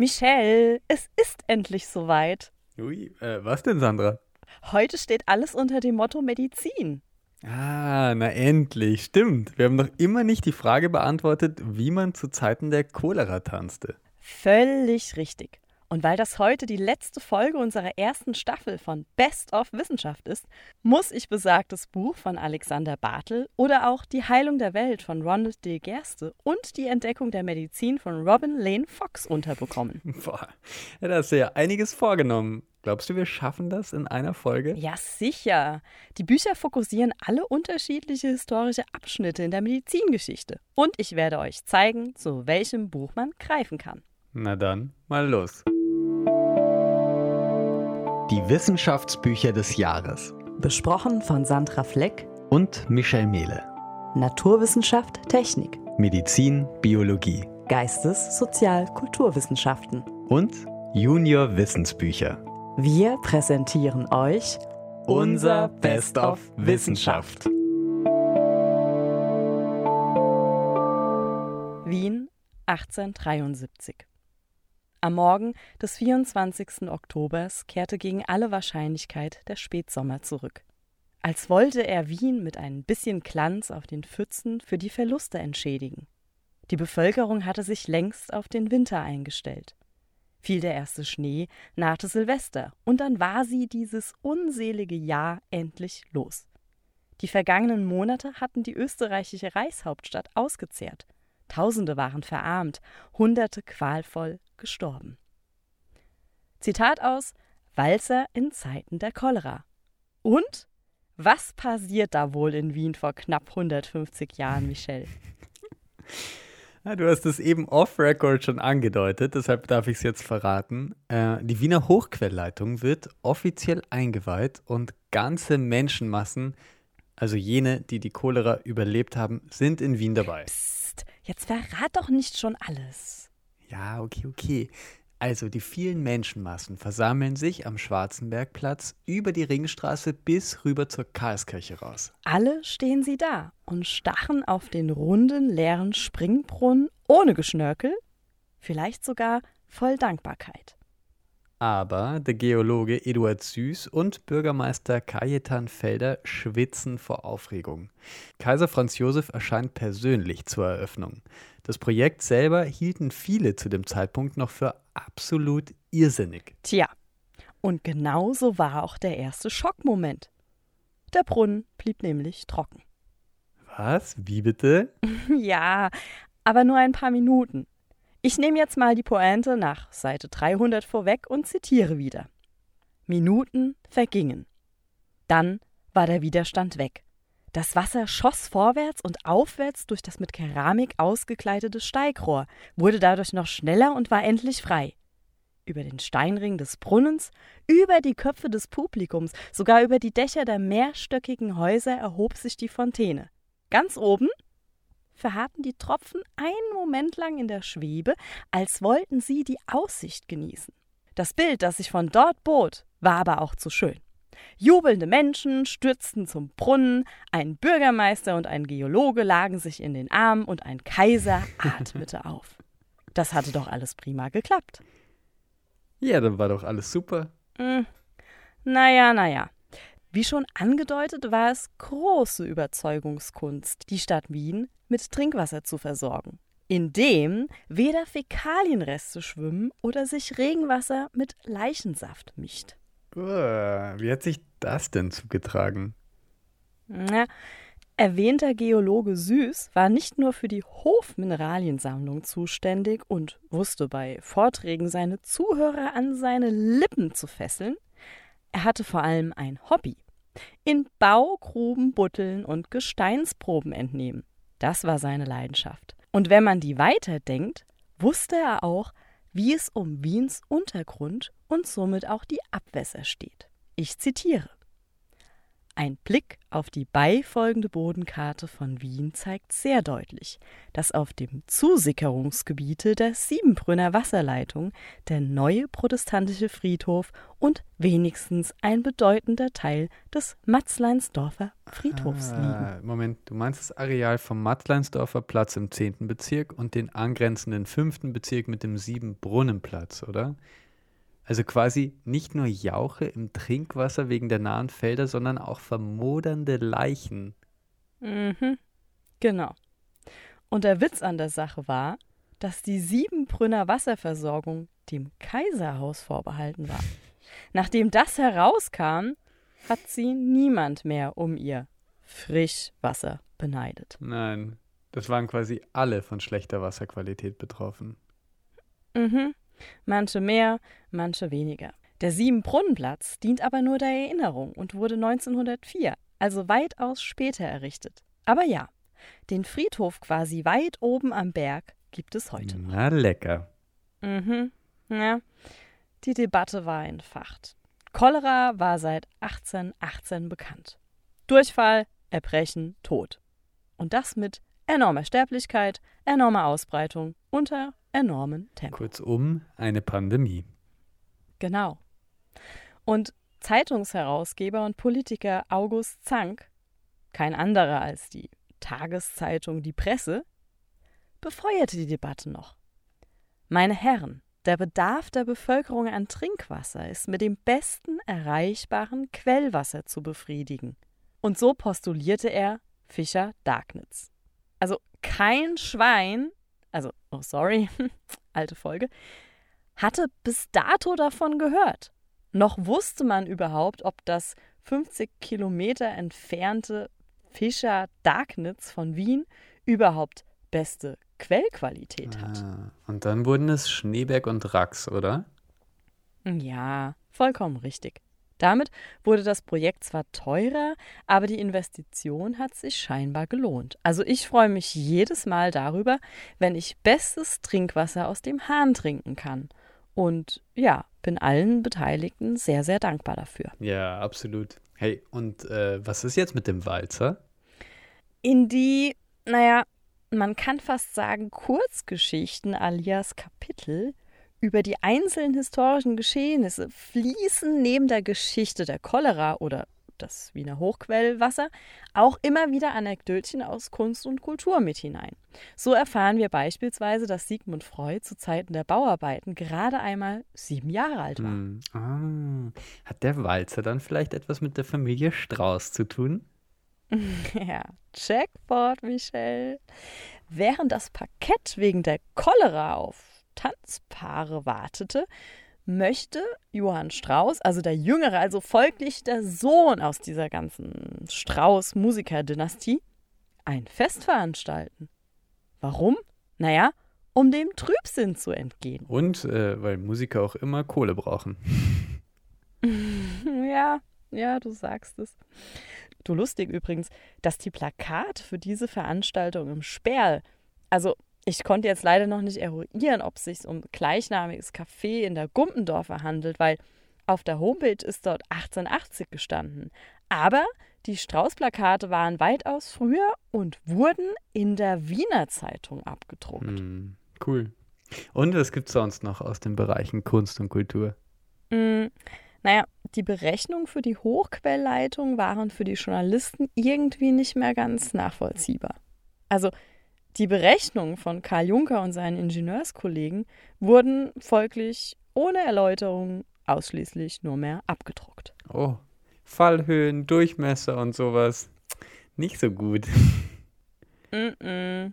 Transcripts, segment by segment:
Michelle, es ist endlich soweit. Ui, äh, was denn, Sandra? Heute steht alles unter dem Motto Medizin. Ah, na endlich, stimmt. Wir haben noch immer nicht die Frage beantwortet, wie man zu Zeiten der Cholera tanzte. Völlig richtig. Und weil das heute die letzte Folge unserer ersten Staffel von Best of Wissenschaft ist, muss ich besagtes Buch von Alexander Bartel oder auch Die Heilung der Welt von Ronald D. Gerste und die Entdeckung der Medizin von Robin Lane Fox unterbekommen. Boah, da hast du ja einiges vorgenommen. Glaubst du, wir schaffen das in einer Folge? Ja, sicher. Die Bücher fokussieren alle unterschiedliche historische Abschnitte in der Medizingeschichte. Und ich werde euch zeigen, zu welchem Buch man greifen kann. Na dann, mal los. Die Wissenschaftsbücher des Jahres. Besprochen von Sandra Fleck und Michel Mehle. Naturwissenschaft, Technik. Medizin, Biologie. Geistes-, Sozial-, Kulturwissenschaften. Und Junior Wissensbücher. Wir präsentieren euch unser Best of Wissenschaft. Wien 1873. Am Morgen des 24. Oktobers kehrte gegen alle Wahrscheinlichkeit der Spätsommer zurück. Als wollte er Wien mit ein bisschen Glanz auf den Pfützen für die Verluste entschädigen. Die Bevölkerung hatte sich längst auf den Winter eingestellt. Fiel der erste Schnee, nahte Silvester, und dann war sie dieses unselige Jahr endlich los. Die vergangenen Monate hatten die österreichische Reichshauptstadt ausgezehrt. Tausende waren verarmt, Hunderte qualvoll gestorben. Zitat aus Walzer in Zeiten der Cholera. Und? Was passiert da wohl in Wien vor knapp 150 Jahren, Michel? Ja, du hast es eben off-Record schon angedeutet, deshalb darf ich es jetzt verraten. Äh, die Wiener Hochquellleitung wird offiziell eingeweiht und ganze Menschenmassen, also jene, die die Cholera überlebt haben, sind in Wien dabei. Psst, jetzt verrat doch nicht schon alles. Ja, okay, okay. Also die vielen Menschenmassen versammeln sich am Schwarzenbergplatz über die Ringstraße bis rüber zur Karlskirche raus. Alle stehen sie da und stachen auf den runden, leeren Springbrunnen ohne Geschnörkel, vielleicht sogar voll Dankbarkeit. Aber der Geologe Eduard Süß und Bürgermeister Kajetan Felder schwitzen vor Aufregung. Kaiser Franz Josef erscheint persönlich zur Eröffnung. Das Projekt selber hielten viele zu dem Zeitpunkt noch für absolut irrsinnig. Tja, und genauso war auch der erste Schockmoment. Der Brunnen blieb nämlich trocken. Was? Wie bitte? ja, aber nur ein paar Minuten. Ich nehme jetzt mal die Pointe nach Seite 300 vorweg und zitiere wieder. Minuten vergingen. Dann war der Widerstand weg. Das Wasser schoss vorwärts und aufwärts durch das mit Keramik ausgekleidete Steigrohr, wurde dadurch noch schneller und war endlich frei. Über den Steinring des Brunnens, über die Köpfe des Publikums, sogar über die Dächer der mehrstöckigen Häuser erhob sich die Fontäne. Ganz oben verharrten die Tropfen einen Moment lang in der Schwebe, als wollten sie die Aussicht genießen. Das Bild, das sich von dort bot, war aber auch zu schön. Jubelnde Menschen stürzten zum Brunnen, ein Bürgermeister und ein Geologe lagen sich in den Armen und ein Kaiser atmete auf. Das hatte doch alles prima geklappt. Ja, dann war doch alles super. Hm. Naja, naja. Wie schon angedeutet, war es große Überzeugungskunst, die Stadt Wien mit Trinkwasser zu versorgen, in dem weder Fäkalienreste schwimmen oder sich Regenwasser mit Leichensaft mischt. Wie hat sich das denn zugetragen? Na, erwähnter Geologe Süß war nicht nur für die Hofmineraliensammlung zuständig und wusste bei Vorträgen seine Zuhörer an seine Lippen zu fesseln, er hatte vor allem ein Hobby. In Baugruben butteln und Gesteinsproben entnehmen. Das war seine Leidenschaft. Und wenn man die weiterdenkt, wusste er auch, wie es um Wiens Untergrund und somit auch die Abwässer steht. Ich zitiere. Ein Blick auf die beifolgende Bodenkarte von Wien zeigt sehr deutlich, dass auf dem Zusickerungsgebiete der Siebenbrünner Wasserleitung der neue protestantische Friedhof und wenigstens ein bedeutender Teil des Matzleinsdorfer Friedhofs Ah, liegen. Moment, du meinst das Areal vom Matzleinsdorfer Platz im 10. Bezirk und den angrenzenden 5. Bezirk mit dem Siebenbrunnenplatz, oder? Also quasi nicht nur Jauche im Trinkwasser wegen der nahen Felder, sondern auch vermodernde Leichen. Mhm, genau. Und der Witz an der Sache war, dass die Siebenbrünner Wasserversorgung dem Kaiserhaus vorbehalten war. Nachdem das herauskam, hat sie niemand mehr um ihr Frischwasser beneidet. Nein, das waren quasi alle von schlechter Wasserqualität betroffen. Mhm. Manche mehr, manche weniger. Der Siebenbrunnenplatz dient aber nur der Erinnerung und wurde 1904, also weitaus später errichtet. Aber ja, den Friedhof quasi weit oben am Berg gibt es heute noch. Na lecker. Mhm. Ja, die Debatte war entfacht. Cholera war seit 1818 bekannt. Durchfall, Erbrechen, Tod. Und das mit enormer Sterblichkeit, enormer Ausbreitung unter enormen Tempo. Kurzum, eine Pandemie. Genau. Und Zeitungsherausgeber und Politiker August Zank, kein anderer als die Tageszeitung Die Presse, befeuerte die Debatte noch. Meine Herren, der Bedarf der Bevölkerung an Trinkwasser ist mit dem besten erreichbaren Quellwasser zu befriedigen. Und so postulierte er Fischer Dagnitz. Also kein Schwein, also, oh sorry, alte Folge, hatte bis dato davon gehört. Noch wusste man überhaupt, ob das 50 Kilometer entfernte Fischer Dagnitz von Wien überhaupt beste Quellqualität hat. Ah, und dann wurden es Schneeberg und Rax, oder? Ja, vollkommen richtig. Damit wurde das Projekt zwar teurer, aber die Investition hat sich scheinbar gelohnt. Also ich freue mich jedes Mal darüber, wenn ich bestes Trinkwasser aus dem Hahn trinken kann. Und ja, bin allen Beteiligten sehr, sehr dankbar dafür. Ja, absolut. Hey, und äh, was ist jetzt mit dem Walzer? In die, naja, man kann fast sagen, Kurzgeschichten alias Kapitel über die einzelnen historischen Geschehnisse fließen neben der Geschichte der Cholera oder das Wiener Hochquellwasser auch immer wieder Anekdötchen aus Kunst und Kultur mit hinein. So erfahren wir beispielsweise, dass Sigmund Freud zu Zeiten der Bauarbeiten gerade einmal sieben Jahre alt war. Hm. Ah, hat der Walzer dann vielleicht etwas mit der Familie Strauß zu tun? Ja, Jackpot, Michelle. Während das Parkett wegen der Cholera auf Tanzpaare wartete, möchte Johann Strauß, also der Jüngere, also folglich der Sohn aus dieser ganzen Strauß-Musiker-Dynastie, ein Fest veranstalten. Warum? Naja, um dem Trübsinn zu entgehen. Und äh, weil Musiker auch immer Kohle brauchen. Ja, ja, du sagst es. Du lustig übrigens, dass die Plakate für diese Veranstaltung im Sperl, also ich konnte jetzt leider noch nicht eruieren, ob es sich um gleichnamiges Café in der Gumpendorfer handelt, weil auf der Homepage ist dort 1880 gestanden. Aber die Strauß-Plakate waren weitaus früher und wurden in der Wiener Zeitung abgedruckt. Hm, cool. Und was gibt es sonst noch aus den Bereichen Kunst und Kultur? Mm, naja, die Berechnungen für die Hochquellleitung waren für die Journalisten irgendwie nicht mehr ganz nachvollziehbar. Also die Berechnungen von Karl Juncker und seinen Ingenieurskollegen wurden folglich ohne Erläuterung ausschließlich nur mehr abgedruckt. Oh, Fallhöhen, Durchmesser und sowas. Nicht so gut. Mm-mm.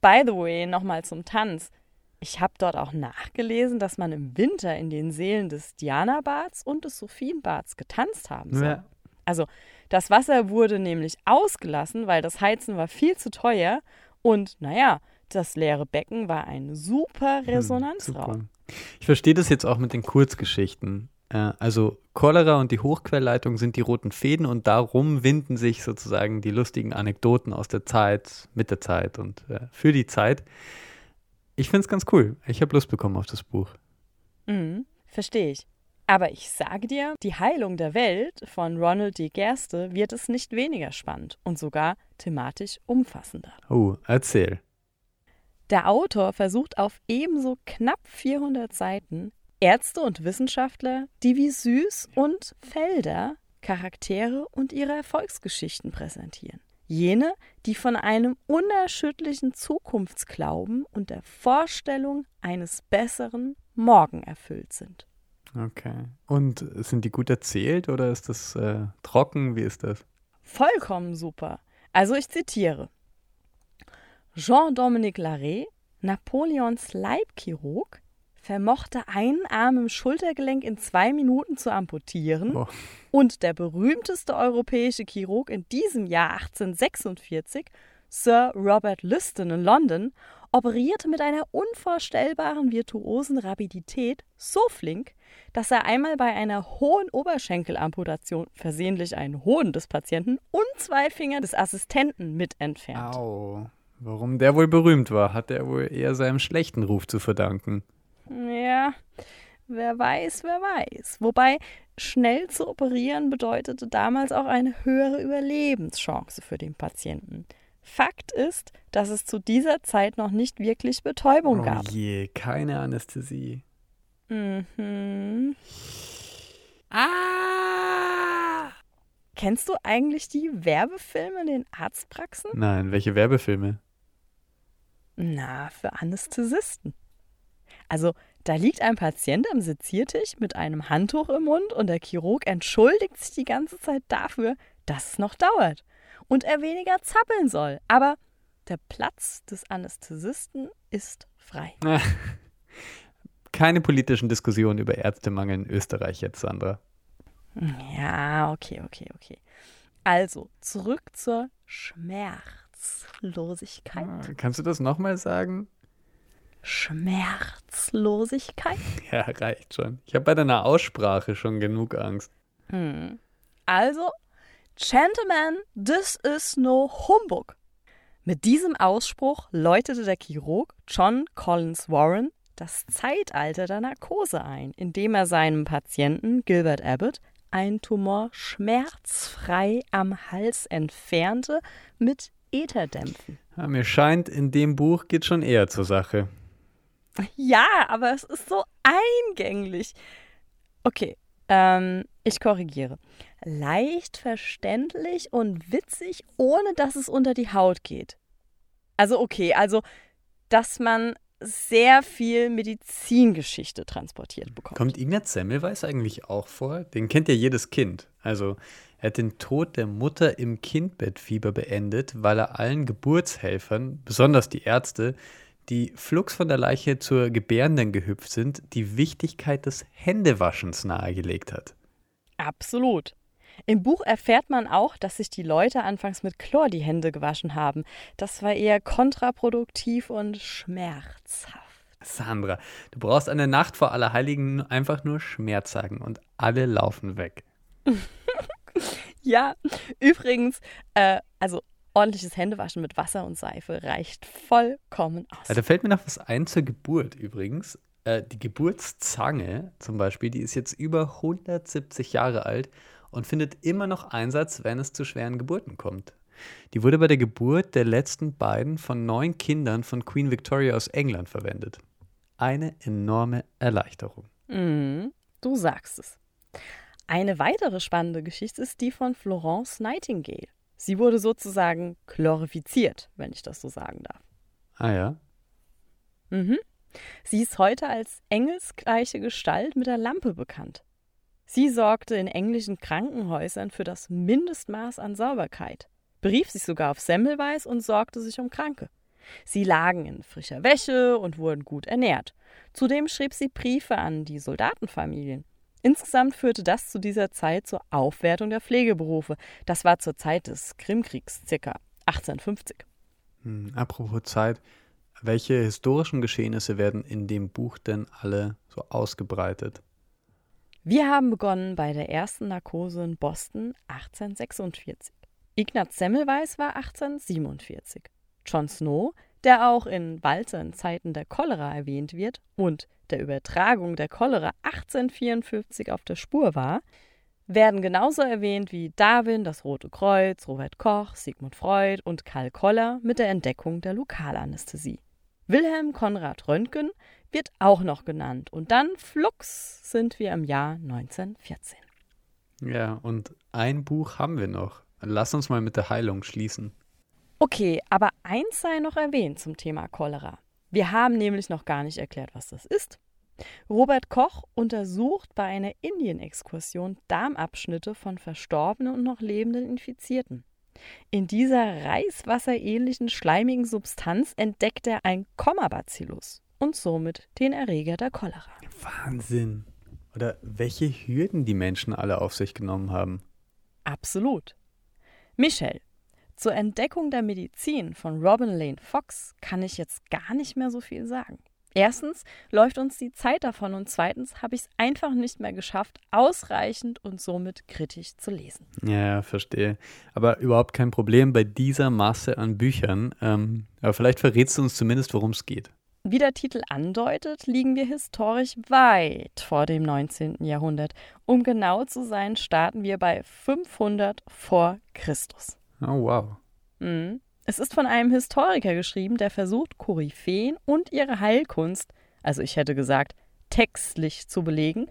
By the way, nochmal zum Tanz. Ich habe dort auch nachgelesen, dass man im Winter in den Seelen des Diana-Bads und des Sophienbads getanzt haben soll. Ja. Also das Wasser wurde nämlich ausgelassen, weil das Heizen war viel zu teuer und naja, das leere Becken war ein super Resonanzraum. Super. Ich verstehe das jetzt auch mit den Kurzgeschichten. Äh, also Cholera und die Hochquellleitung sind die roten Fäden und darum winden sich sozusagen die lustigen Anekdoten aus der Zeit, mit der Zeit und äh, für die Zeit. Ich finde es ganz cool. Ich habe Lust bekommen auf das Buch. Mhm, verstehe ich. Aber ich sage dir, die Heilung der Welt von Ronald D. Gerste wird es nicht weniger spannend und sogar thematisch umfassender. Oh, erzähl. Der Autor versucht auf ebenso knapp 400 Seiten Ärzte und Wissenschaftler, die wie Süß und Felder Charaktere und ihre Erfolgsgeschichten präsentieren. Jene, die von einem unerschütterlichen Zukunftsglauben und der Vorstellung eines besseren Morgen erfüllt sind. Okay. Und sind die gut erzählt oder ist das äh, trocken? Wie ist das? Vollkommen super. Also ich zitiere. Jean-Dominique Larrey, Napoleons Leibchirurg, vermochte einen Arm im Schultergelenk in zwei Minuten zu amputieren Oh. und der berühmteste europäische Chirurg in diesem Jahr 1846, Sir Robert Liston in London, operierte mit einer unvorstellbaren virtuosen Rapidität so flink, dass er einmal bei einer hohen Oberschenkelamputation versehentlich einen Hoden des Patienten und zwei Finger des Assistenten mit entfernt. Au. Warum der wohl berühmt war, hat er wohl eher seinem schlechten Ruf zu verdanken. Ja, wer weiß, wer weiß. Wobei schnell zu operieren bedeutete damals auch eine höhere Überlebenschance für den Patienten. Fakt ist, dass es zu dieser Zeit noch nicht wirklich Betäubung Oh gab. je, keine Anästhesie. Mhm. Ah! Kennst du eigentlich die Werbefilme in den Arztpraxen? Nein, welche Werbefilme? Na, für Anästhesisten. Also, da liegt ein Patient am Seziertisch mit einem Handtuch im Mund und der Chirurg entschuldigt sich die ganze Zeit dafür, dass es noch dauert und er weniger zappeln soll. Aber der Platz des Anästhesisten ist frei. Keine politischen Diskussionen über Ärztemangel in Österreich jetzt, Sandra. Ja, okay, okay, okay. Also, zurück zur Schmerzlosigkeit. Ah, Kannst du das nochmal sagen? Schmerzlosigkeit? Ja, reicht schon. Ich habe bei deiner Aussprache schon genug Angst. Hm. Also, Gentlemen, this is no humbug. Mit diesem Ausspruch läutete der Chirurg John Collins Warren das Zeitalter der Narkose ein, indem er seinem Patienten Gilbert Abbott einen Tumor schmerzfrei am Hals entfernte mit Etherdämpfen. Ja, mir scheint, in dem Buch geht schon eher zur Sache. Ja, aber es ist so eingänglich. Okay, ähm, ich korrigiere. Leicht verständlich und witzig, ohne dass es unter die Haut geht. Also okay, also dass man sehr viel Medizingeschichte transportiert bekommt. Kommt Ignaz Semmelweis eigentlich auch vor? Den kennt ja jedes Kind. Also, er hat den Tod der Mutter im Kindbettfieber beendet, weil er allen Geburtshelfern, besonders die Ärzte, die flugs von der Leiche zur Gebärenden gehüpft sind, die Wichtigkeit des Händewaschens nahegelegt hat. Absolut. Im Buch erfährt man auch, dass sich die Leute anfangs mit Chlor die Hände gewaschen haben. Das war eher kontraproduktiv und schmerzhaft. Sandra, du brauchst eine Nacht vor Allerheiligen einfach nur Schmerz sagen und alle laufen weg. Ja, übrigens, äh, also ordentliches Händewaschen mit Wasser und Seife reicht vollkommen aus. Da fällt mir noch was ein zur Geburt übrigens. Äh, die Geburtszange zum Beispiel, die ist jetzt über 170 Jahre alt und findet immer noch Einsatz, wenn es zu schweren Geburten kommt. Die wurde bei der Geburt der letzten beiden von neun Kindern von Queen Victoria aus England verwendet. Eine enorme Erleichterung. Mhm, du sagst es. Eine weitere spannende Geschichte ist die von Florence Nightingale. Sie wurde sozusagen chlorifiziert, wenn ich das so sagen darf. Ah ja. Mhm. Sie ist heute als engelsgleiche Gestalt mit der Lampe bekannt. Sie sorgte in englischen Krankenhäusern für das Mindestmaß an Sauberkeit, berief sich sogar auf Semmelweis und sorgte sich um Kranke. Sie lagen in frischer Wäsche und wurden gut ernährt. Zudem schrieb sie Briefe an die Soldatenfamilien. Insgesamt führte das zu dieser Zeit zur Aufwertung der Pflegeberufe. Das war zur Zeit des Krimkriegs, circa 1850. Hm, apropos Zeit, welche historischen Geschehnisse werden in dem Buch denn alle so ausgebreitet? Wir haben begonnen bei der ersten Narkose in Boston 1846. Ignaz Semmelweis war 1847. John Snow, der auch in Walzer in Zeiten der Cholera erwähnt wird und der Übertragung der Cholera 1854 auf der Spur war, werden genauso erwähnt wie Darwin, das Rote Kreuz, Robert Koch, Sigmund Freud und Karl Koller mit der Entdeckung der Lokalanästhesie. Wilhelm Konrad Röntgen wird auch noch genannt und dann flugs sind wir im Jahr 1914. Ja, und ein Buch haben wir noch. Lass uns mal mit der Heilung schließen. Okay, aber eins sei noch erwähnt zum Thema Cholera. Wir haben nämlich noch gar nicht erklärt, was das ist. Robert Koch untersucht bei einer Indien-Exkursion Darmabschnitte von verstorbenen und noch lebenden Infizierten. In dieser reiswasserähnlichen schleimigen Substanz entdeckt er ein Komma-Bacillus und somit den Erreger der Cholera. Wahnsinn. Oder welche Hürden die Menschen alle auf sich genommen haben. Absolut. Michel, zur Entdeckung der Medizin von Robin Lane Fox kann ich jetzt gar nicht mehr so viel sagen. Erstens läuft uns die Zeit davon und zweitens habe ich es einfach nicht mehr geschafft, ausreichend und somit kritisch zu lesen. Ja, verstehe. Aber überhaupt kein Problem bei dieser Masse an Büchern. Ähm, aber vielleicht verrätst du uns zumindest, worum es geht. Wie der Titel andeutet, liegen wir historisch weit vor dem 19. Jahrhundert. Um genau zu sein, starten wir bei 500 vor Christus. Oh, wow. Mhm. Es ist von einem Historiker geschrieben, der versucht, Koryphäen und ihre Heilkunst, also ich hätte gesagt, textlich zu belegen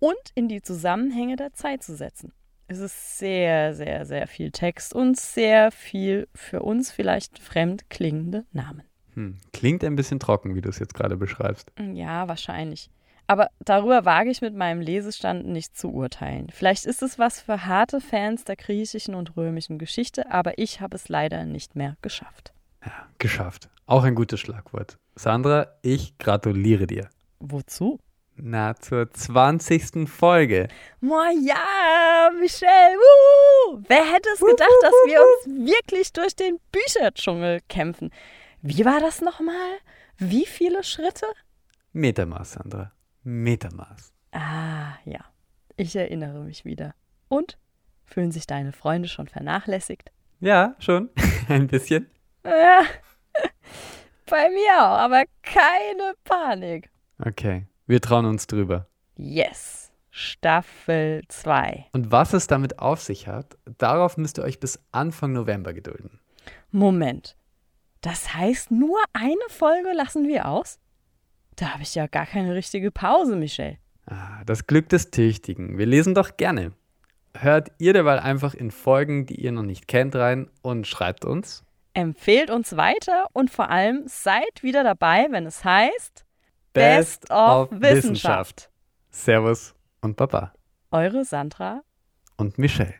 und in die Zusammenhänge der Zeit zu setzen. Es ist sehr, sehr, sehr viel Text und sehr viel für uns vielleicht fremd klingende Namen. Hm. Klingt ein bisschen trocken, wie du es jetzt gerade beschreibst. Ja, wahrscheinlich. Aber darüber wage ich mit meinem Lesestand nicht zu urteilen. Vielleicht ist es was für harte Fans der griechischen und römischen Geschichte, aber ich habe es leider nicht mehr geschafft. Ja, geschafft. Auch ein gutes Schlagwort. Sandra, ich gratuliere dir. Wozu? Na, zur 20. Folge. Moa ja, Michelle. Wuhu. Wer hätte es gedacht, dass wir uns wirklich durch den Bücherdschungel kämpfen? Wie war das nochmal? Wie viele Schritte? Metermaß, Sandra. Metermaß. Ah, ja. Ich erinnere mich wieder. Und? Fühlen sich deine Freunde schon vernachlässigt? Ja, schon. Ein bisschen. Ja. Bei mir auch, aber keine Panik. Okay, wir trauen uns drüber. Yes. Staffel 2. Und was es damit auf sich hat, darauf müsst ihr euch bis Anfang November gedulden. Moment. Das heißt, nur eine Folge lassen wir aus? Da habe ich ja gar keine richtige Pause, Michel. Ah, das Glück des Tüchtigen. Wir lesen doch gerne. Hört ihr derweil einfach in Folgen, die ihr noch nicht kennt, rein und schreibt uns. Empfehlt uns weiter und vor allem seid wieder dabei, wenn es heißt Best, of Wissenschaft. Servus und Baba. Eure Sandra und Michelle.